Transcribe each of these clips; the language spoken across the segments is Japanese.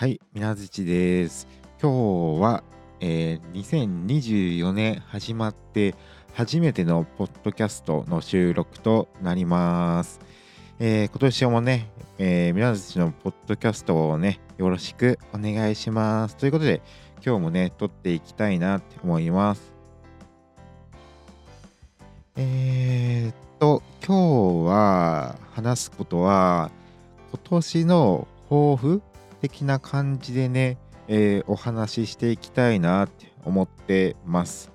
はい、みなずちです。今日は、えー2024年始まって初めてのポッドキャストの収録となります。えー今年もね、えー、みなずちのポッドキャストをね、よろしくお願いします。ということで、今日もね、撮っていきたいなって思います。えーっと、今日は話すことは、今年の抱負的な感じでね、えーお話ししていきたいなって思ってます。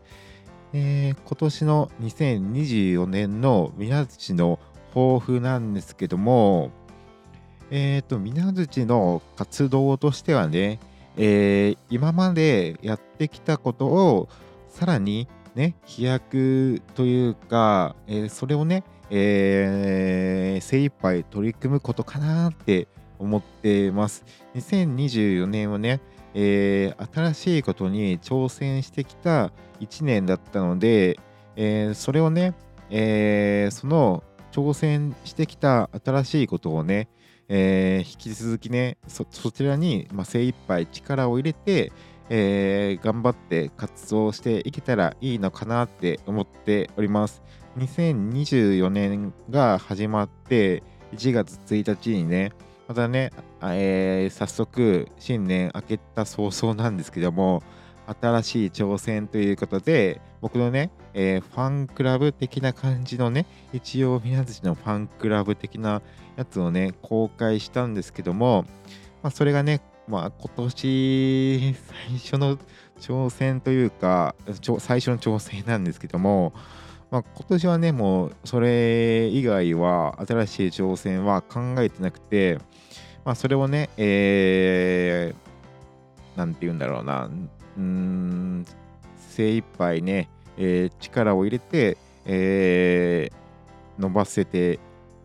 えー今年の2024年の宮槌の抱負なんですけども、えっ、と、宮槌の活動としてはね、えー今までやってきたことをさらにね、飛躍というか、えーそれをね、えー精一杯取り組むことかなって思ってます。2024年はね、えー新しいことに挑戦してきた1年だったので、えーそれをね、えーその挑戦してきた新しいことをね、え引き続きねそちらに、ま、精一杯力を入れて、え頑張って活動していけたらいいのかなって思っております。2024年が始まって1月1日にね、またね、えー早速新年明けた早々なんですけども、新しい挑戦ということで、僕のね、えーファンクラブ的な感じのね、一応宮槌のファンクラブ的なやつをね、公開したんですけども、まあ、それがね、まあ、今年最初の挑戦というか、最初の挑戦なんですけども、まあ、今年はね、もうそれ以外は新しい挑戦は考えてなくて、まあ、それをね、えー、なんて言うんだろうな、うーん、精一杯ね、えー力を入れて、えー伸ばせて、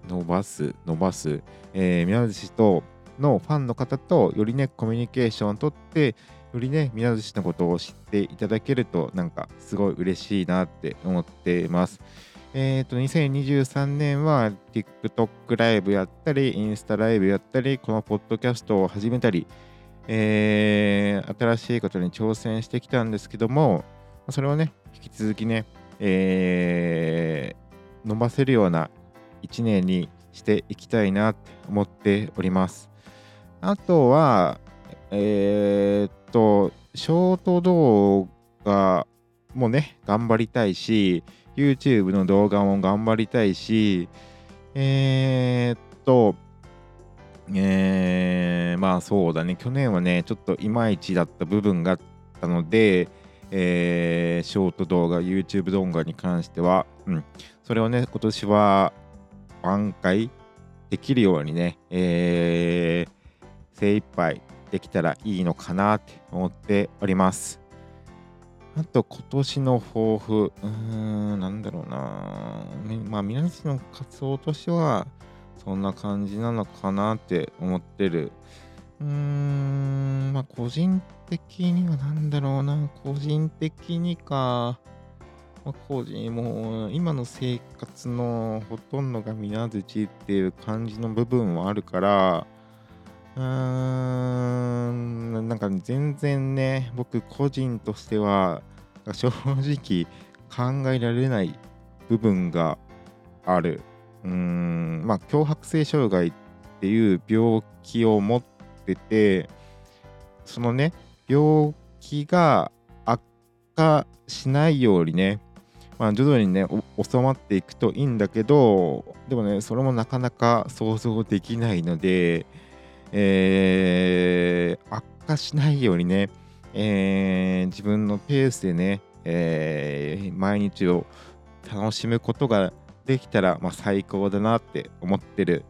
伸ばす、伸ばす、えー、宮寿とのファンの方とよりね、コミュニケーションをとって、よりね、宮寿のことを知っていただけると、なんかすごい嬉しいなって思ってます。えっ、と、2023年は TikTok ライブやったり、インスタライブやったり、このポッドキャストを始めたり、えー新しいことに挑戦してきたんですけども、それをね、引き続きね、えー伸ばせるような1年にしていきたいなって思っております。あとは、えーっと、ショート動画もね、頑張りたいし、YouTube の動画も頑張りたいし、えーっと、えーまあそうだね、去年はね、ちょっといまいちだった部分があったので、えーショート動画、YouTube 動画に関しては、うん、それをね、今年は挽回できるようにね、えー精一杯できたらいいのかなって思っております。あと今年の抱負、うーん、なんだろうな。まあ皆さんの活動としては、そんな感じなのかなって思ってる。うーん、まあ個人的にはなんだろうな。個人的にか。まあ、個人もう今の生活のほとんどが水槌っていう感じの部分はあるから、うーん、なんか全然ね、僕個人としては正直考えられない部分がある。うーん、まあ、強迫性障害っていう病気を持ってて、そのね、病気が悪化しないようにね、まあ、徐々にね、収まっていくといいんだけど、でもね、それもなかなか想像できないので、えー悪化しないようにね、えー自分のペースでね、えー毎日を楽しむことができたら、まあ、最高だなって思ってる。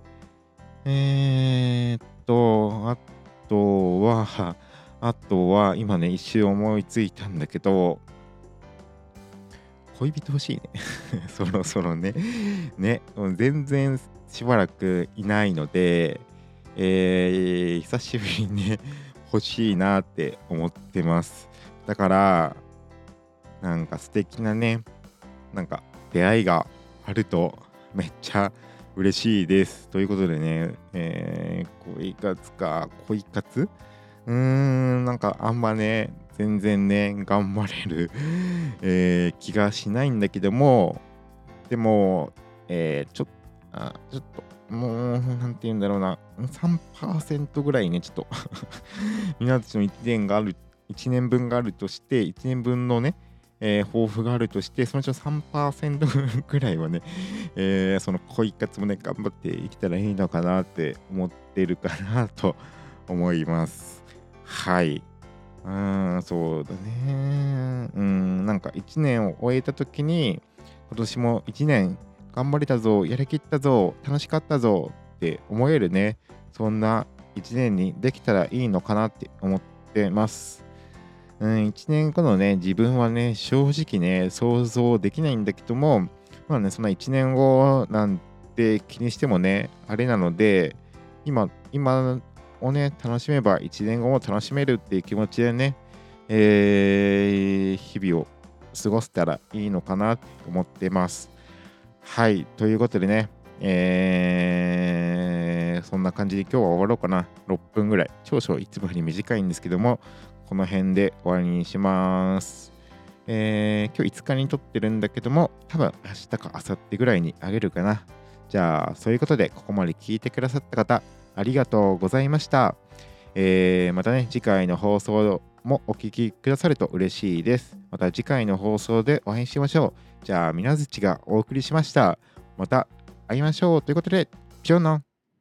えーっと、あとは、あとは、今ね、一瞬思いついたんだけど、恋人欲しいね。そろそろね。ね、全然しばらくいないので、えー久しぶりにね、欲しいなって思ってます。だから、なんか素敵なね、なんか出会いがあるとめっちゃ嬉しいです。ということでね、えー恋活か、恋活？うーん、なんかあんまね、全然ね、頑張れる えー気がしないんだけども、でも、えーちょっと、あちょっと、もう、なんて言うんだろうな、3%ぐらいね、ちょっと 皆たちの1年がある、1年分があるとして、1年分のね、えー抱負があるとして、そのうちの3%ぐらいはね、えーその恋活もね、頑張っていけたらいいのかなって思ってるかなと思います。はい。うん、そうだね。うん、なんか1年を終えた時に、今年も1年頑張れたぞ、やりきったぞ、楽しかったぞって思えるね、そんな1年にできたらいいのかなって思ってます。うん、1年後のね、自分はね、正直ね、想像できないんだけども、まあね、そんな1年後なんて気にしてもね、あれなので、今、今をね、楽しめば1年後も楽しめるっていう気持ちでね、えー日々を過ごせたらいいのかなと思ってます。はい、ということでね、えーそんな感じで今日は終わろうかな。6分ぐらい。少々いつもより短いんですけども、この辺で終わりにします。えー今日5日に撮ってるんだけども、多分明日か明後日ぐらいにあげるかな。じゃあ、そういうことで、ここまで聞いてくださった方、ありがとうございました。えーまたね、次回の放送もお聞きくださると嬉しいです。また次回の放送でお会いしましょう。じゃあ、みなずちがお送りしました。また会いましょうということで、ピョンノン